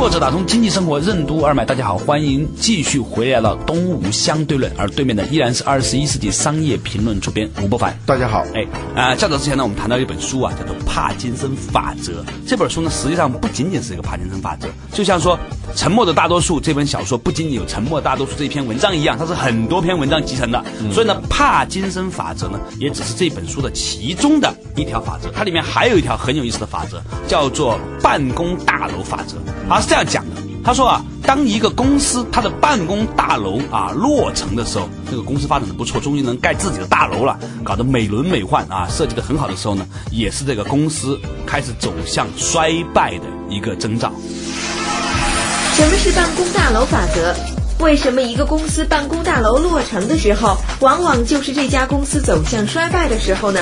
作者打通经济生活任督二脉，大家好，欢迎继续回来了东吴相对论，而对面的依然是二十一世纪商业评论主编吴伯凡。大家好，哎，啊，较早之前呢，我们谈到一本书啊，叫做《帕金森法则》。这本书呢，实际上不仅仅是一个帕金森法则，就像说《沉默的大多数》这本小说不仅仅有《沉默大多数》这一篇文章一样，它是很多篇文章集成的。所以呢，帕金森法则呢，也只是这本书的其中的一条法则。它里面还有一条很有意思的法则，叫做办公大楼法则。他，是这样讲的。他说啊，当一个公司它的办公大楼啊落成的时候，这个公司发展的不错，终于能盖自己的大楼了，搞得美轮美奂啊，设计的很好的时候呢，也是这个公司开始走向衰败的一个征兆。什么是办公大楼法则？为什么一个公司办公大楼落成的时候，往往就是这家公司走向衰败的时候呢？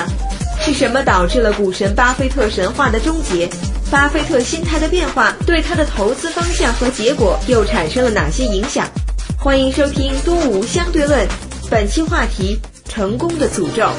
是什么导致了股神巴菲特神话的终结？巴菲特心态的变化对他的投资方向和结果又产生了哪些影响？欢迎收听《东吴相对论》，本期话题：成功的诅咒。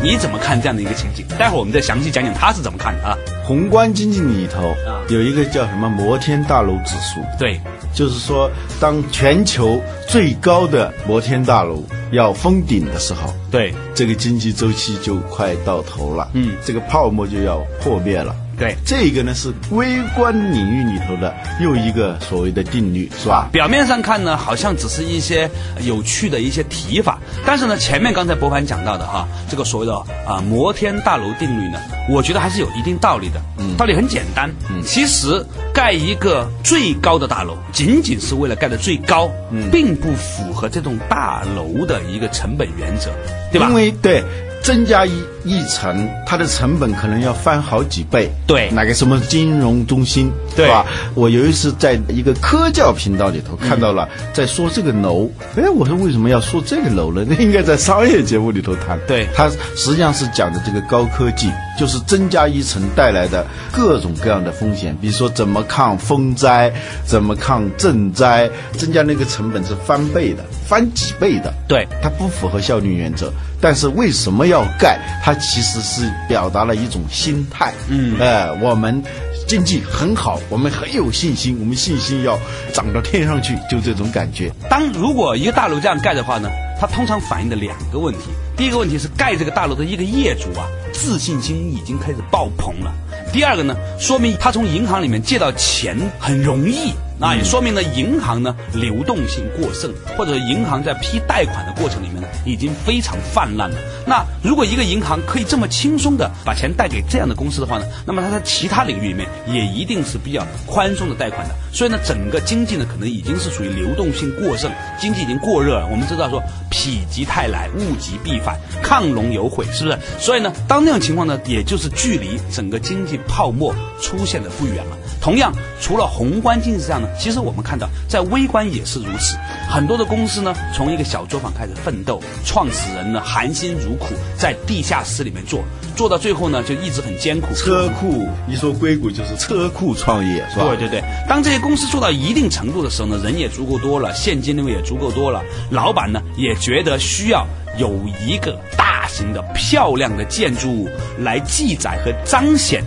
你怎么看这样的一个情景？待会儿我们再详细讲讲他是怎么看的啊。宏观经济里头有一个叫什么摩天大楼指数，对，就是说当全球最高的摩天大楼要封顶的时候，对，这个经济周期就快到头了，嗯，这个泡沫就要破灭了。对，这个呢是微观领域里头的又一个所谓的定律，是吧？表面上看呢，好像只是一些有趣的一些提法，但是呢，前面刚才博凡讲到的哈，这个所谓的啊摩天大楼定律呢，我觉得还是有一定道理的。嗯，道理很简单。嗯，其实盖一个最高的大楼，仅仅是为了盖的最高，嗯，并不符合这栋大楼的一个成本原则，对吧？因为对。增加一一层，它的成本可能要翻好几倍。对，哪个什么金融中心，对吧？我有一次在一个科教频道里头看到了，在说这个楼。哎，我说为什么要说这个楼呢？那应该在商业节目里头谈。对，它实际上是讲的这个高科技，就是增加一层带来的各种各样的风险，比如说怎么抗风灾，怎么抗震灾，增加那个成本是翻倍的，翻几倍的。对，它不符合效率原则。但是为什么要盖？它其实是表达了一种心态。嗯，哎，我们经济很好，我们很有信心，我们信心要涨到天上去，就这种感觉。当如果一个大楼这样盖的话呢，它通常反映的两个问题。第一个问题是盖这个大楼的一个业主啊，自信心已经开始爆棚了。第二个呢，说明他从银行里面借到钱很容易。那也说明了银行呢流动性过剩，或者银行在批贷款的过程里面呢已经非常泛滥了。那如果一个银行可以这么轻松的把钱贷给这样的公司的话呢，那么它在其他领域里面也一定是比较宽松的贷款的。所以呢，整个经济呢可能已经是属于流动性过剩，经济已经过热了。我们知道说否极泰来，物极必反，亢龙有悔，是不是？所以呢，当那种情况呢，也就是距离整个经济泡沫出现的不远了。同样，除了宏观经济上呢，其实我们看到在微观也是如此。很多的公司呢，从一个小作坊开始奋斗，创始人呢含辛茹苦在地下室里面做，做到最后呢就一直很艰苦。车库一说硅谷就是车库创业，是吧？对对对。当这些公司做到一定程度的时候呢，人也足够多了，现金流也足够多了，老板呢也觉得需要有一个大型的、漂亮的建筑物来记载和彰显。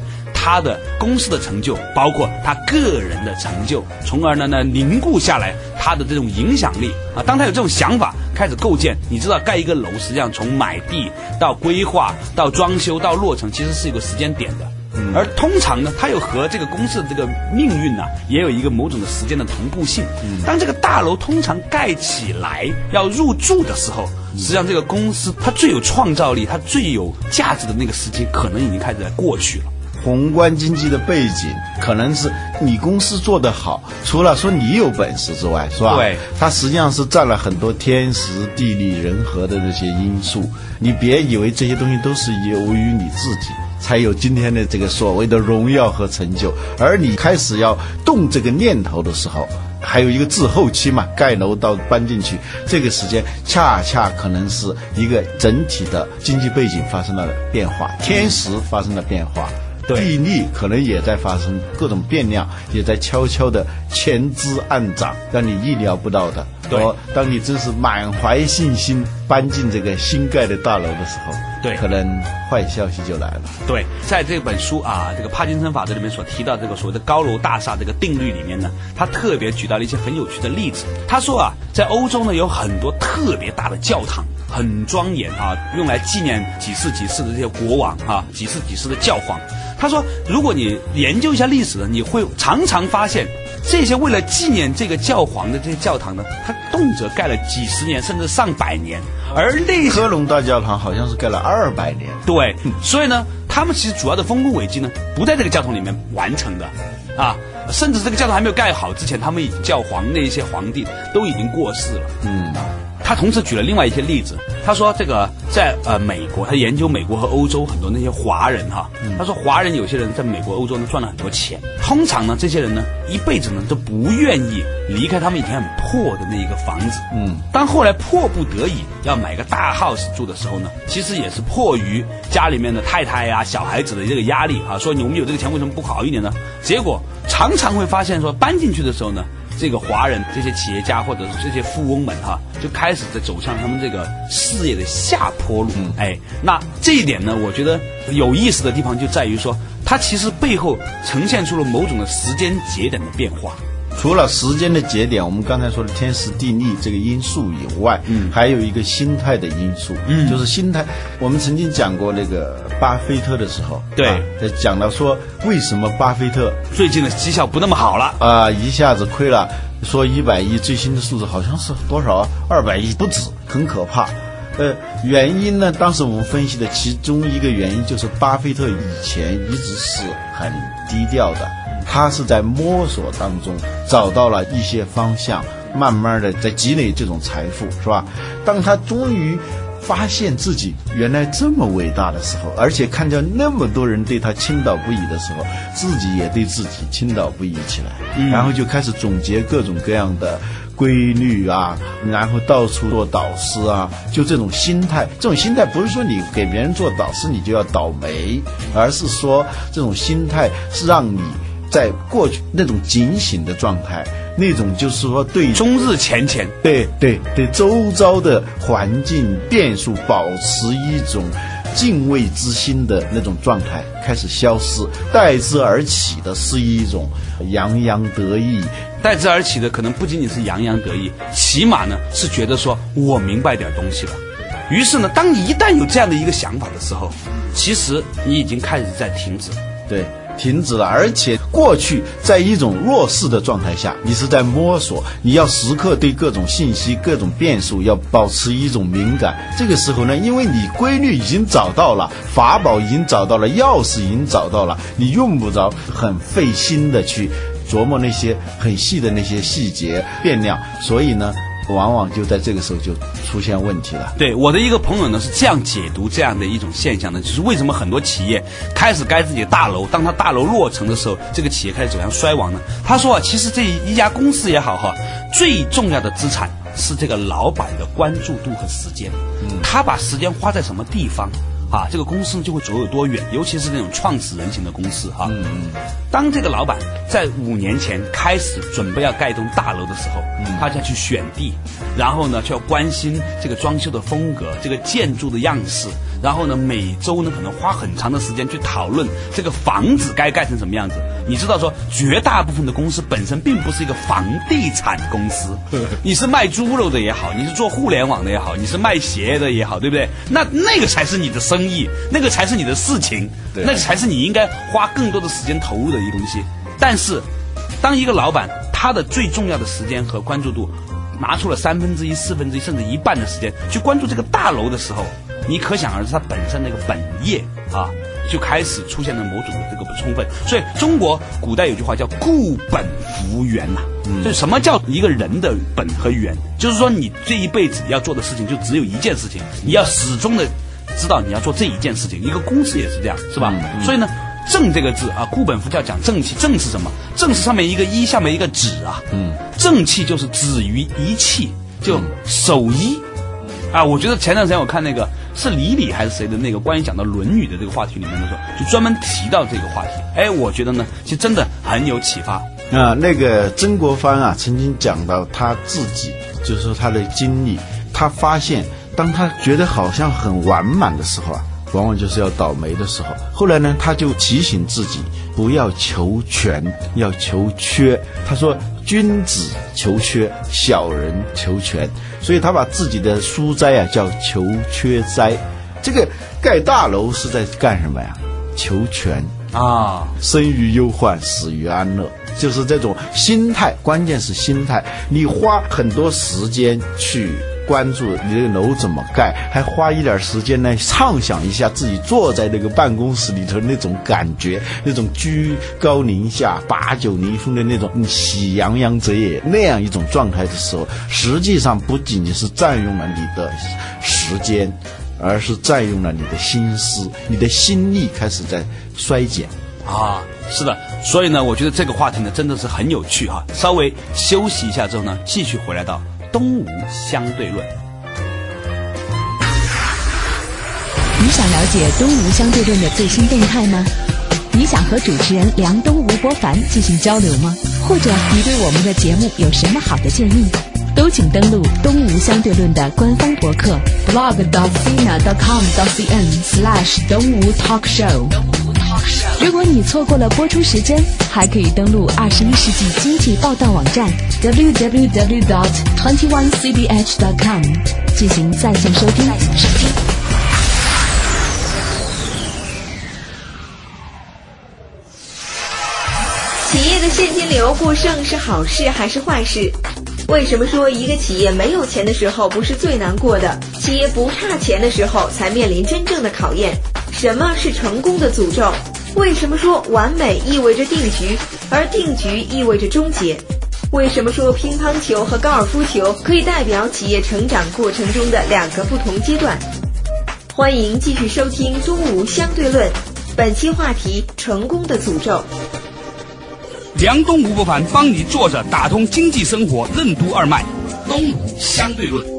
他的公司的成就，包括他个人的成就，从而呢呢凝固下来他的这种影响力啊。当他有这种想法，开始构建，你知道盖一个楼，实际上从买地到规划到装修到落成，其实是一个时间点的。而通常呢，它又和这个公司的这个命运呢，也有一个某种的时间的同步性。当这个大楼通常盖起来要入住的时候，实际上这个公司它最有创造力、它最有价值的那个时期，可能已经开始在过去了。宏观经济的背景可能是你公司做得好，除了说你有本事之外，是吧？对，它实际上是占了很多天时地利人和的这些因素。你别以为这些东西都是由于你自己才有今天的这个所谓的荣耀和成就，而你开始要动这个念头的时候，还有一个滞后期嘛，盖楼到搬进去这个时间，恰恰可能是一个整体的经济背景发生了变化，天时发生了变化。地利可能也在发生各种变量，也在悄悄的潜滋暗长，让你意料不到的。对哦，当你真是满怀信心搬进这个新盖的大楼的时候，对可能坏消息就来了。对，在这本书啊，这个帕金森法则里面所提到这个所谓的高楼大厦这个定律里面呢，他特别举到了一些很有趣的例子。他说啊，在欧洲呢有很多特别大的教堂，很庄严啊，用来纪念几世几世的这些国王啊，几世几世的教皇。他说，如果你研究一下历史呢，你会常常发现，这些为了纪念这个教皇的这些教堂呢，它动辄盖了几十年甚至上百年，而那些科隆大教堂好像是盖了二百年，对，所以呢，他们其实主要的丰功伟绩呢，不在这个教堂里面完成的，啊，甚至这个教堂还没有盖好之前，他们已经教皇那一些皇帝都已经过世了。嗯，他同时举了另外一些例子，他说这个在呃美国，他研究美国和欧洲很多那些华人哈，他说华人有些人在美国、欧洲呢赚了很多钱，通常呢这些人呢一辈子呢都不愿意离开他们以前很破的那一个房子，嗯，当后来迫不得已要买个大 house 住的时候呢，其实也是迫于家里面的太太呀、小孩子的这个压力啊，说你我们有这个钱为什么不好一点呢？结果常常会发现说搬进去的时候呢。这个华人这些企业家或者是这些富翁们哈，就开始在走向他们这个事业的下坡路。哎，那这一点呢，我觉得有意思的地方就在于说，它其实背后呈现出了某种的时间节点的变化。除了时间的节点，我们刚才说的天时地利这个因素以外，嗯，还有一个心态的因素，嗯，就是心态。我们曾经讲过那个巴菲特的时候，对啊讲到说为什么巴菲特最近的绩效不那么好了，啊、一下子亏了，说一百亿，最新的数字好像是多少啊？二百亿不止，很可怕。呃，原因呢？当时我们分析的其中一个原因就是巴菲特以前一直是很低调的，他是在摸索当中找到了一些方向，慢慢的在积累这种财富，是吧？当他终于发现自己原来这么伟大的时候，而且看见那么多人对他倾倒不已的时候，自己也对自己倾倒不已起来，然后就开始总结各种各样的规律啊，然后到处做导师啊，就这种心态，这种心态不是说你给别人做导师你就要倒霉，而是说这种心态是让你在过去那种警醒的状态，那种就是说对终日前前。对对对，周遭的环境变数保持一种敬畏之心的那种状态开始消失，代之而起的是一种洋洋得意。代之而起的可能不仅仅是洋洋得意，起码呢是觉得说我明白点东西了。于是呢，当你一旦有这样的一个想法的时候，其实你已经开始在停止。对，停止了，而且过去在一种弱势的状态下，你是在摸索，你要时刻对各种信息、各种变数要保持一种敏感。这个时候呢，因为你规律已经找到了，法宝已经找到了，钥匙已经找到了，你用不着很费心的去琢磨那些很细的那些细节变量，所以呢，往往就在这个时候就出现问题了。对我的一个朋友呢是这样解读这样的一种现象的，就是为什么很多企业开始盖自己的大楼，当他大楼落成的时候，这个企业开始走向衰亡呢？他说啊，其实这一家公司也好哈，最重要的资产是这个老板的关注度和时间，他把时间花在什么地方。啊，这个公司就会走有多远，尤其是那种创始人型的公司哈。嗯嗯。当这个老板在五年前开始准备要盖一栋大楼的时候，他就要去选地，然后呢就要关心这个装修的风格、这个建筑的样式，然后呢每周呢可能花很长的时间去讨论这个房子该盖成什么样子。你知道说，绝大部分的公司本身并不是一个房地产公司，你是卖猪肉的也好，你是做互联网的也好，你是卖鞋的也好，对不对？那那个才是你的生生意，那个才是你的事情，对那才是你应该花更多的时间投入的一个东西。但是，当一个老板他的最重要的时间和关注度拿出了三分之一、四分之一甚至一半的时间去关注这个大楼的时候，你可想而知，他本身那个本业啊，就开始出现了某种的这个不充分。所以中国古代有句话叫“固本扶源”呐，就是什么叫一个人的本和源？就是说你这一辈子要做的事情就只有一件事情，你要始终的知道你要做这一件事情。一个公司也是这样，是吧？所以呢。正这个字啊，固本佛教讲正气。正是什么？正是上面一个一，下面一个止啊。嗯，正气就是止于一气，就守一。啊，我觉得前段时间我看那个是李李还是谁的那个关于讲到《论语》的这个话题里面的时候，就专门提到这个话题。哎，我觉得呢，其实真的很有启发。啊，那个曾国藩啊，曾经讲到他自己，就是说他的经历，他发现当他觉得好像很完满的时候啊，往往就是要倒霉的时候。后来呢，他就提醒自己不要求全，要求缺。他说：“君子求缺，小人求全。”所以他把自己的书斋啊叫求缺斋。这个盖大楼是在干什么呀？求全。啊，生于忧患，死于安乐，就是这种心态。关键是心态，你花很多时间去关注你这个楼怎么盖，还花一点时间呢，畅想一下自己坐在那个办公室里头那种感觉，那种居高临下、把酒临风的那种喜洋洋者也那样一种状态的时候，实际上不仅仅是占用了你的时间。而是占用了你的心思，你的心力开始在衰减。啊，是的，所以呢，我觉得这个话题呢真的是很有趣哈。稍微休息一下之后呢，继续回来到东吴相对论。你想了解东吴相对论的最新动态吗？你想和主持人梁东吴伯凡进行交流吗？或者你对我们的节目有什么好的建议？都请登录东吴相对论的官方博客 blog.sina.com.cn/slash 东吴 talk show。如果你错过了播出时间，还可以登录二十一世纪经济报道网站 www.twenty-onecbh.com 进行在线收听。企业的现金流过剩是好事还是坏事？为什么说一个企业没有钱的时候不是最难过的？企业不差钱的时候才面临真正的考验。什么是成功的诅咒？为什么说完美意味着定局，而定局意味着终结？为什么说乒乓球和高尔夫球可以代表企业成长过程中的两个不同阶段？欢迎继续收听《东吴相对论》，本期话题：成功的诅咒。梁东吴伯凡帮你坐着打通经济生活任督二脉，东吴相对论。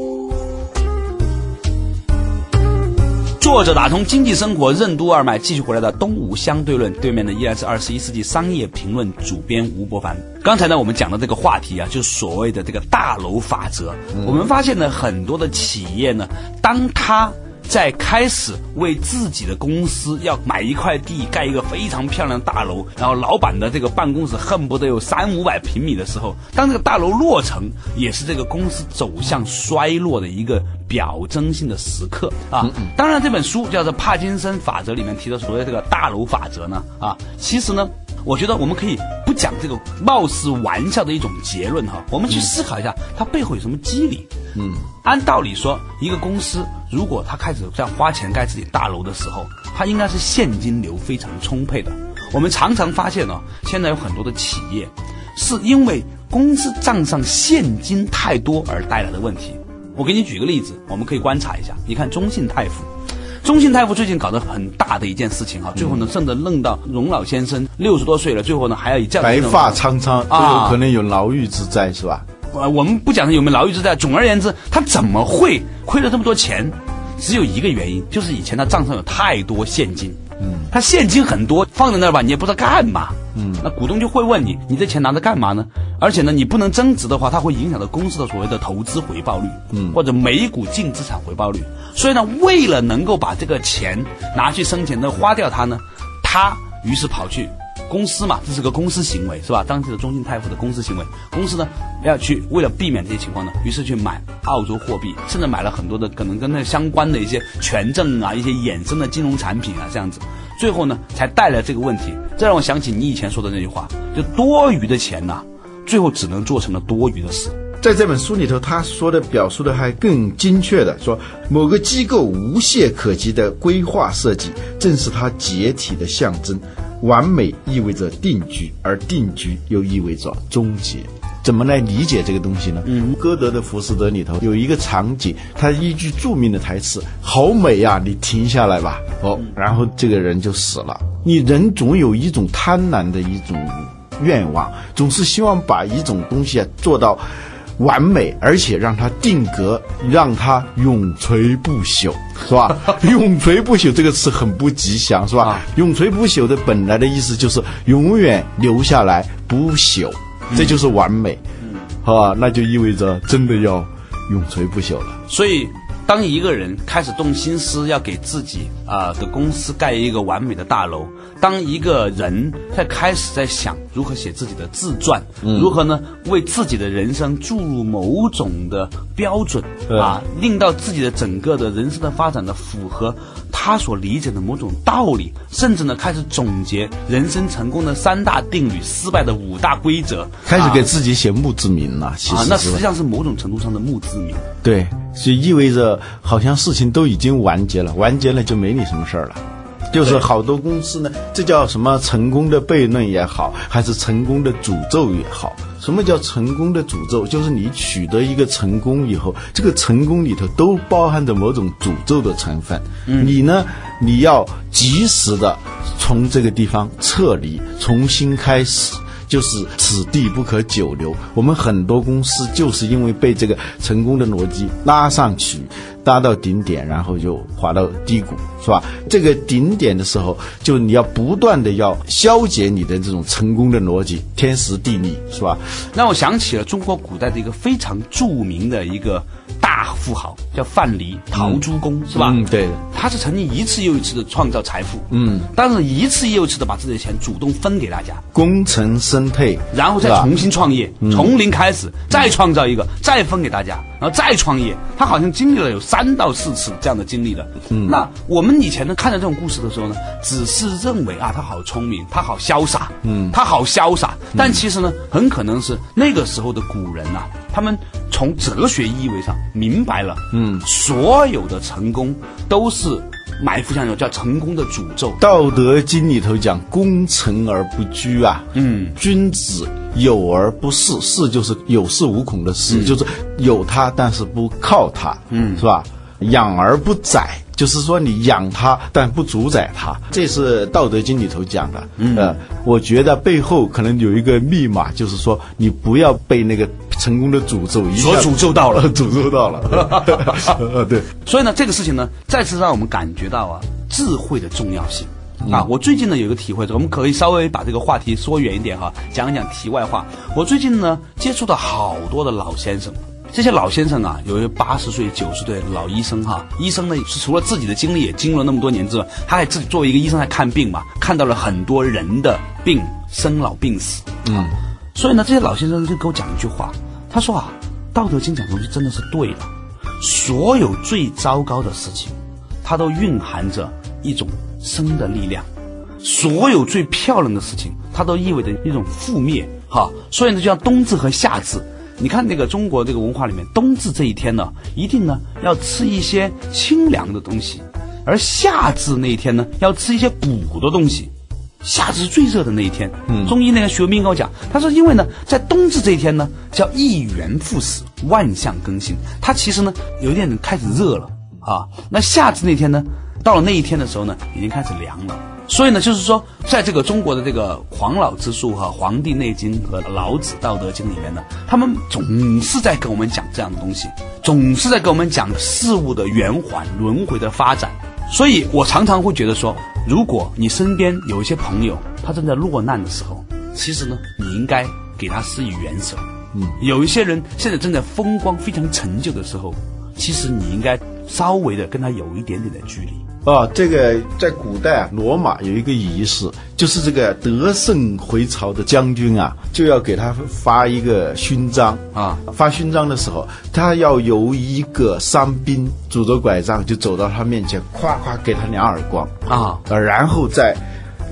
坐着打通经济生活任督二脉，继续回来的东吴相对论，对面呢依然是二十一世纪商业评论主编吴伯凡。刚才呢，我们讲的这个话题啊，就是所谓的这个大楼法则。我们发现呢，很多的企业呢，当它在开始为自己的公司要买一块地盖一个非常漂亮的大楼，然后老板的这个办公室恨不得有三五百平米的时候，当这个大楼落成，也是这个公司走向衰落的一个表征性的时刻啊。当然，这本书叫做《帕金森法则》里面提的所谓这个大楼法则呢，啊，其实呢。我觉得我们可以不讲这个貌似玩笑的一种结论哈，我们去思考一下它背后有什么机理。嗯，按道理说，一个公司如果它开始在花钱盖自己大楼的时候，它应该是现金流非常充沛的。我们常常发现呢，现在有很多的企业是因为公司账上现金太多而带来的问题。我给你举个例子，我们可以观察一下，你看中信泰富。中信泰富最近搞得很大的一件事情哈，最后呢，甚至弄到荣老先生六十多岁了，最后呢还要以这样白发苍苍，都有可能有牢狱之灾，是吧？呃，我们不讲他有没有牢狱之灾，总而言之，他怎么会亏了这么多钱？只有一个原因，就是以前他账上有太多现金。嗯，他现金很多放在那儿吧，你也不知道干嘛。嗯，那股东就会问你，你这钱拿着干嘛呢？而且呢，你不能增值的话，它会影响到公司的所谓的投资回报率，嗯，或者每股净资产回报率。所以呢，为了能够把这个钱拿去生钱的花掉它呢，他于是跑去公司嘛，这是个公司行为，是吧？当地的中信泰富的公司行为，公司呢要去为了避免这些情况呢，于是去买澳洲货币，甚至买了很多的可能跟那相关的一些权证啊，一些衍生的金融产品啊，这样子，最后呢才带来这个问题。这让我想起你以前说的那句话，就多余的钱呐、最后只能做成了多余的事。在这本书里头，他说的表述的还更精确的说，某个机构无懈可击的规划设计，正是它解体的象征。完美意味着定局，而定局又意味着终结。怎么来理解这个东西呢？嗯，歌德的《浮士德》里头有一个场景，他一句著名的台词：“好美呀、你停下来吧。”哦，然后这个人就死了。你人总有一种贪婪的一种愿望，总是希望把一种东西啊做到完美，而且让它定格，让它永垂不朽，是吧？永垂不朽这个词很不吉祥，是吧？啊永垂不朽的本来的意思就是永远留下来不朽，这就是完美，啊，那就意味着真的要永垂不朽了。所以，当一个人开始动心思要给自己啊、的公司盖一个完美的大楼，当一个人在开始在想如何写自己的自传，如何呢为自己的人生注入某种的标准啊，令到自己的整个的人生的发展的符合他所理解的某种道理，甚至呢开始总结人生成功的三大定律、失败的五大规则，开始给啊自己写墓志铭了，其实啊，那实际上是某种程度上的墓志铭。对，就意味着好像事情都已经完结了，完结了就没你什么事儿了。就是好多公司呢，这叫什么成功的悖论也好，还是成功的诅咒也好。什么叫成功的诅咒？就是你取得一个成功以后，这个成功里头都包含着某种诅咒的成分。你呢，你要及时的从这个地方撤离，重新开始。就是此地不可久留。我们很多公司就是因为被这个成功的逻辑拉上去，拉到顶点，然后就滑到低谷，是吧？这个顶点的时候，就你要不断的要消解你的这种成功的逻辑，天时地利，是吧？让我想起了中国古代的一个非常著名的一个大富豪，叫范蠡，陶朱公，是吧？嗯对的他是曾经一次又一次的创造财富，嗯，但是一次又一次的把自己的钱主动分给大家，功成身退，然后再重新创业，从零开始，再创造一个，再分给大家，然后再创业。他好像经历了有三到四次这样的经历的。嗯，那我们以前呢看到这种故事的时候呢，只是认为啊他好聪明，他好潇洒，嗯，他好潇洒。但其实呢，很可能是那个时候的古人呐、他们从哲学意味上明白了，嗯，所有的成功都是埋伏像有叫成功的诅咒。《道德经》里头讲“功成而不居”啊，嗯，君子有而不恃，恃就是有恃无恐的恃，就是有他但是不靠他，嗯，是吧？养而不宰，就是说你养他但不主宰他，这是《道德经》里头讲的。嗯，呃，我觉得背后可能有一个密码，就是说你不要被那个成功的诅咒一下所诅咒到了诅咒到了。呃，对。所以呢，这个事情呢，再次让我们感觉到啊，智慧的重要性。啊，我最近呢有一个体会，我们可以稍微把这个话题说远一点哈，讲一讲题外话。我最近呢接触到好多的老先生，这些老先生啊，有些八十岁、九十岁的老医生哈。医生呢是除了自己的经历也经历了那么多年之外，他还自己作为一个医生来看病嘛，看到了很多人的病生老病死。嗯，所以呢，这些老先生就给我讲一句话，他说啊，《道德经》讲东西真的是对的。所有最糟糕的事情，它都蕴含着一种生的力量；所有最漂亮的事情，它都意味着一种覆灭。哈，所以呢，就像冬至和夏至，你看那个中国这个文化里面，冬至这一天呢，一定呢要吃一些清凉的东西，而夏至那一天呢，要吃一些补的东西。夏至是最热的那一天。嗯，中医那个徐文兵跟我讲，他说因为呢，在冬至这一天呢，叫一元复始，万象更新。它其实呢，有一点开始热了啊。那夏至那天呢，到了那一天的时候呢，已经开始凉了。所以呢，就是说，在这个中国的这个黄老之术和《黄帝内经》和老子《道德经》里面呢，他们总是在跟我们讲这样的东西，总是在跟我们讲事物的圆环、轮回的发展。所以我常常会觉得说，如果你身边有一些朋友，他正在落难的时候，其实呢，你应该给他施以援手。嗯，有一些人现在正在风光非常成就的时候，其实你应该稍微的跟他有一点点的距离。哦，这个在古代啊，罗马有一个仪式，就是这个得胜回朝的将军啊，就要给他发一个勋章啊。发勋章的时候，他要由一个伤兵拄着拐杖就走到他面前，夸夸给他两耳光啊，然后再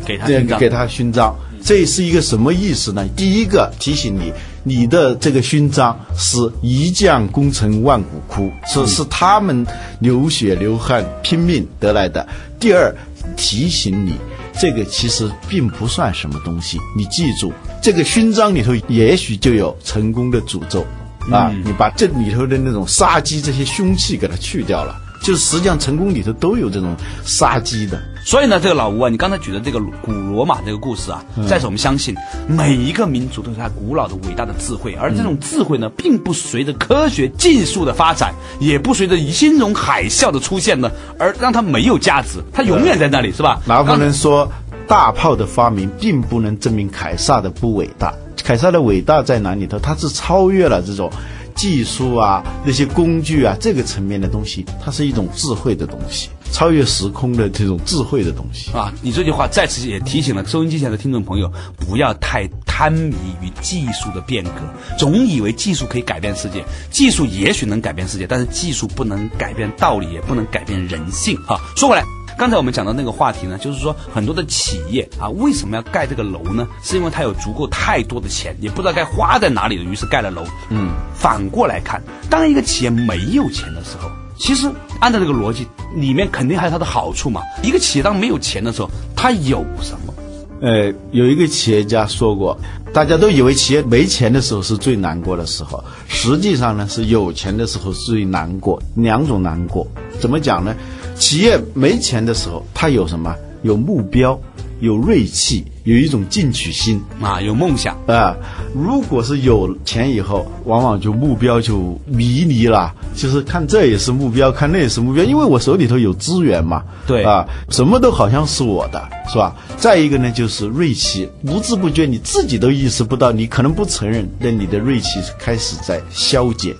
给他。给他勋章，这是一个什么意思呢？第一个提醒你。你的这个勋章是一将功成万骨枯，是是他们流血流汗拼命得来的。第二，提醒你，这个其实并不算什么东西。你记住，这个勋章里头也许就有成功的诅咒啊！你把这里头的那种杀机、这些凶器给它去掉了。就是实际上成功里头都有这种杀机的，所以呢，这个老吴啊，你刚才举的这个古罗马这个故事啊，再次我们相信每一个民族都是它古老的伟大的智慧，而这种智慧呢，并不随着科学技术的发展，也不随着金融海啸的出现呢，而让它没有价值，它永远在那里，是吧？拿破仑说，大炮的发明并不能证明凯撒的不伟大，凯撒的伟大在哪里头？他是超越了这种。技术啊，那些工具啊，这个层面的东西，它是一种智慧的东西，超越时空的这种智慧的东西啊！你这句话再次也提醒了收音机前的听众朋友，不要太贪迷于技术的变革，总以为技术可以改变世界。技术也许能改变世界，但是技术不能改变道理，也不能改变人性。哈，说回来。刚才我们讲到那个话题呢，就是说很多的企业啊，为什么要盖这个楼呢？是因为它有足够太多的钱，也不知道该花在哪里了，于是盖了楼。嗯，反过来看，当一个企业没有钱的时候，其实按照这个逻辑，里面肯定还有它的好处嘛。一个企业当没有钱的时候，它有什么？呃，有一个企业家说过，大家都以为企业没钱的时候是最难过的时候，实际上呢是有钱的时候最难过。两种难过，怎么讲呢？企业没钱的时候，他有什么？有目标，有锐气，有一种进取心啊，有梦想啊。如果是有钱以后，往往就目标就迷离了，就是看这也是目标，看那也是目标，因为我手里头有资源嘛。对啊，什么都好像是我的，是吧？再一个呢，就是锐气，不知不觉你自己都意识不到，你可能不承认，那你的锐气开始在消减。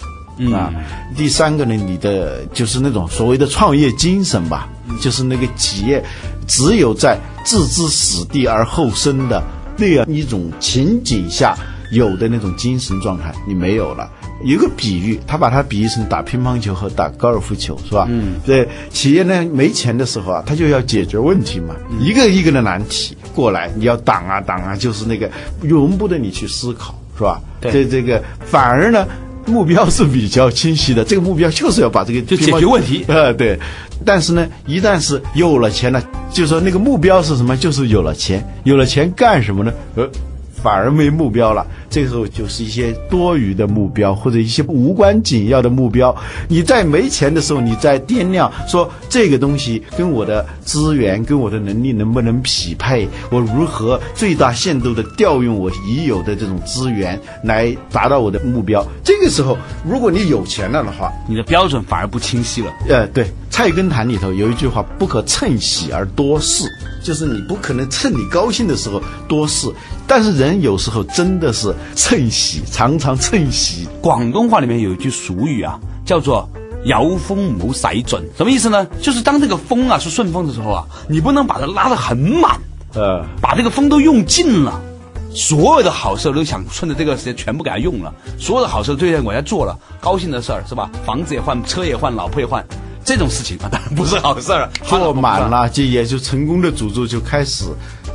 啊，第三个呢，你的就是那种所谓的创业精神吧，就是那个企业只有在置之死地而后生的那样一种情景下有的那种精神状态，你没有了。有个比喻，他把它比喻成打乒乓球和打高尔夫球，是吧？嗯，对，企业呢没钱的时候啊，他就要解决问题嘛，一个一个的难题过来，你要挡啊挡啊，就是那个容不得你去思考，是吧？对，这个反而呢。目标是比较清晰的，这个目标就是要把这个就解决问题。呃，对。但是呢，一旦是有了钱了，就说那个目标是什么？就是有了钱，有了钱干什么呢？呃。反而没目标了，这个时候就是一些多余的目标或者一些无关紧要的目标。你在没钱的时候，你在掂量说这个东西跟我的资源、跟我的能力能不能匹配？我如何最大限度的调用我已有的这种资源来达到我的目标？这个时候，如果你有钱了的话，你的标准反而不清晰了。呃，对，《菜根谭》里头有一句话：“不可趁喜而多事”，就是你不可能趁你高兴的时候多事。但是人有时候真的是趁喜，常常趁喜。广东话里面有一句俗语啊，叫做“摇风谋塞准”，什么意思呢？就是当这个风啊是顺风的时候啊，你不能把它拉得很满，呃，把这个风都用尽了，所有的好事都想趁着这个时间全部给它用了，所有的好事都想往下做了，高兴的事儿是吧？房子也换，车也换，老婆也换，这种事情啊，当然不是好事儿。做满了，就也就成功的诅咒就开始。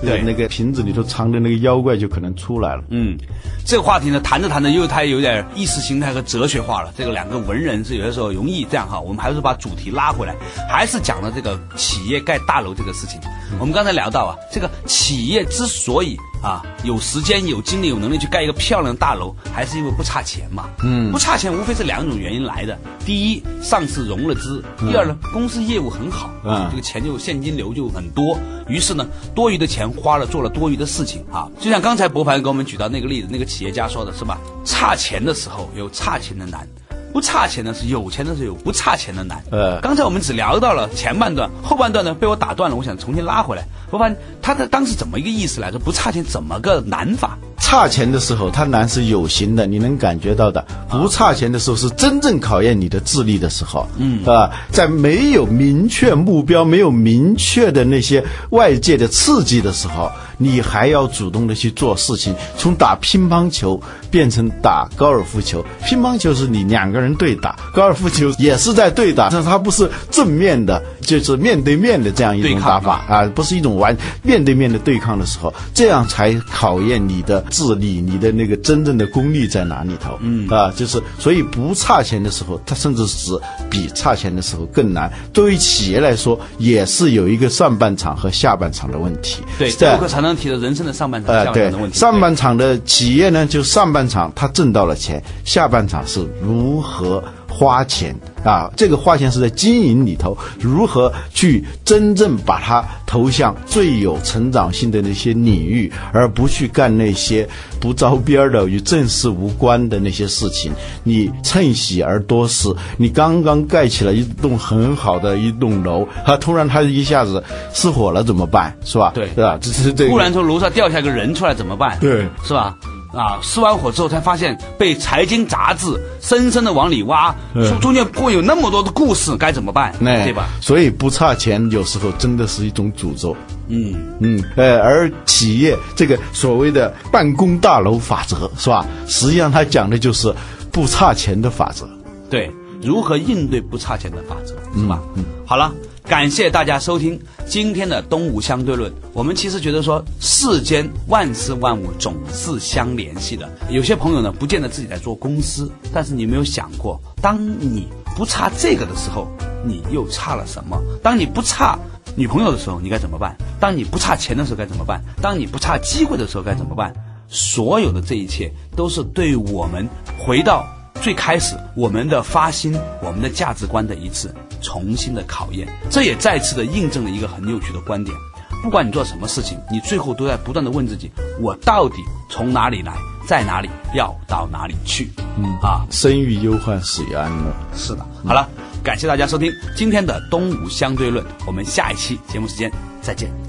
对，那个瓶子里头藏的那个妖怪就可能出来了。嗯，这个话题呢，谈着谈着又太有点意识形态和哲学化了。这个两个文人是有的时候容易这样哈。我们还是把主题拉回来，还是讲了这个企业盖大楼这个事情。我们刚才聊到啊，这个企业之所以啊有时间、有精力、有能力去盖一个漂亮的大楼，还是因为不差钱嘛。嗯，不差钱无非是两种原因来的。第一，上市融了资；第二呢，公司业务很好，嗯，这个钱就现金流就很多。于是呢，多余的钱花了，做了多余的事情啊。就像刚才博凡给我们举到那个例子，那个企业家说的是吧？差钱的时候有差钱的难，不差钱的是有钱的是有不差钱的难。呃刚才我们只聊到了前半段，后半段呢被我打断了，我想重新拉回来。我发现他的当时怎么一个意思来着？不差钱怎么个难法？差钱的时候，他难是有形的，你能感觉到的；不差钱的时候，是真正考验你的智力的时候。嗯，啊，在没有明确目标、没有明确的那些外界的刺激的时候，你还要主动的去做事情，从打乒乓球变成打高尔夫球。乒乓球是你两个人对打，高尔夫球也是在对打，但它不是正面的，就是面对面的这样一种打法。啊，不是一种完面对面的对抗的时候，这样才考验你的智力，你的那个真正的功力在哪里头。嗯啊，就是所以不差钱的时候，它甚至是比差钱的时候更难。对于企业来说，也是有一个上半场和下半场的问题。对，在顾客常常提的人生的上半场、呃，下半场的问，题。上半场的企业呢，就上半场他挣到了钱，下半场是如何花钱啊？这个花钱是在经营里头，如何去真正把它投向最有成长性的那些领域，而不去干那些不着边儿的与正事无关的那些事情。你趁喜而多事，你刚刚盖起了一栋很好的一栋楼，啊，突然它一下子失火了怎么办？是吧？对是吧？这是这个。突然从楼上掉下一个人出来怎么办？对，是吧？啊，失完火之后才发现被财经杂志深深的往里挖，中中间会有那么多的故事，该怎么办？哎对吧？？所以不差钱有时候真的是一种诅咒。嗯，嗯，呃，而企业这个所谓的办公大楼法则是吧？实际上它讲的就是不差钱的法则。对，如何应对不差钱的法则，是吧？嗯，好了。感谢大家收听今天的《东吴相对论》。我们其实觉得说，世间万事万物总是相联系的。有些朋友呢，不见得自己在做公司，但是你没有想过，当你不差这个的时候，你又差了什么？当你不差女朋友的时候，你该怎么办？当你不差钱的时候该怎么办？当你不差机会的时候该怎么办？所有的这一切都是对我们回到最开始我们的发心、我们的价值观的一次重新的考验。这也再次的印证了一个很有趣的观点：不管你做什么事情，你最后都在不断的问自己：我到底从哪里来，在哪里，要到哪里去？嗯啊，生于忧患，死于安乐。是的。好了，感谢大家收听今天的东吴相对论，我们下一期节目时间再见。